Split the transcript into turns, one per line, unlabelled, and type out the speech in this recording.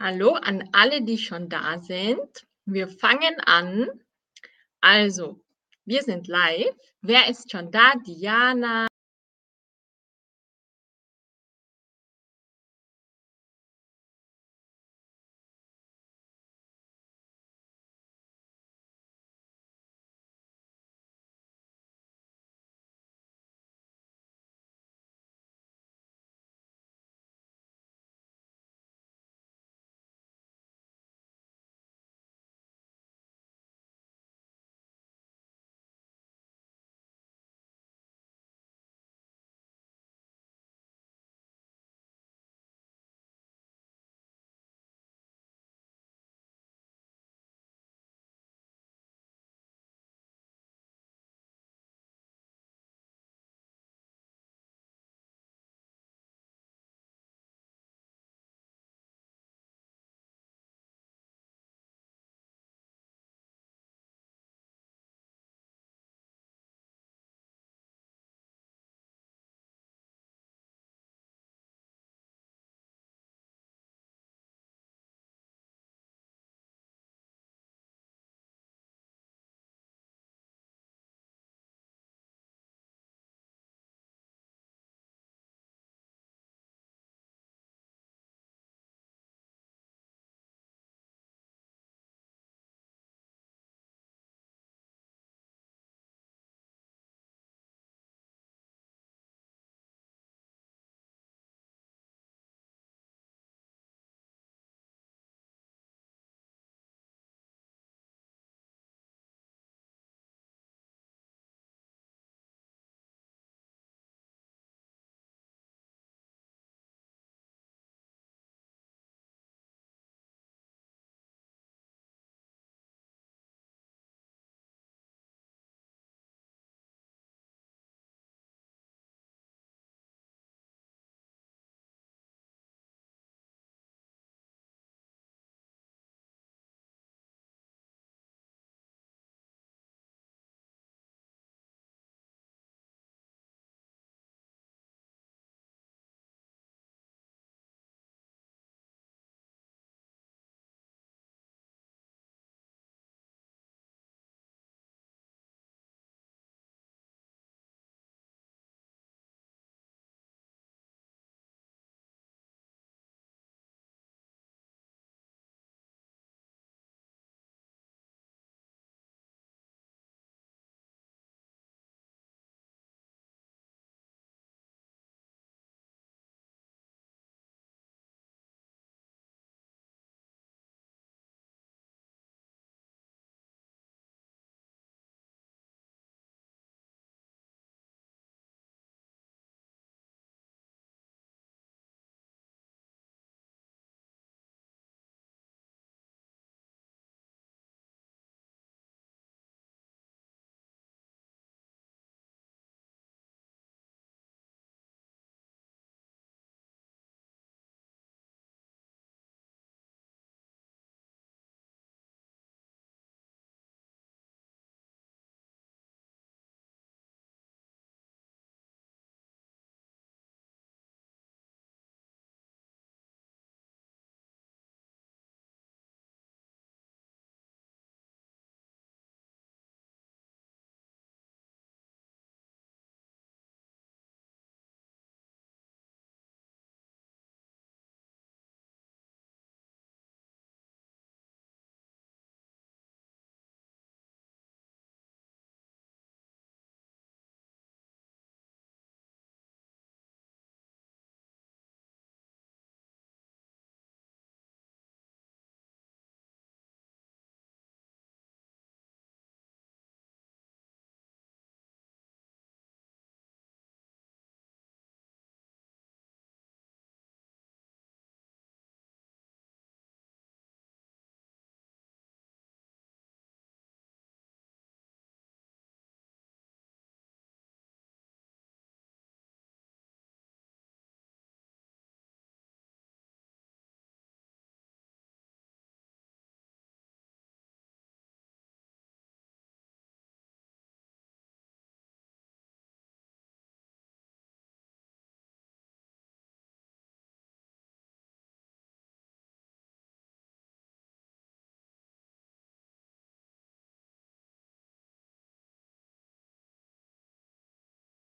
Hallo an alle, die schon da sind. Wir fangen an. Also, wir sind live. Wer ist schon da? Diana,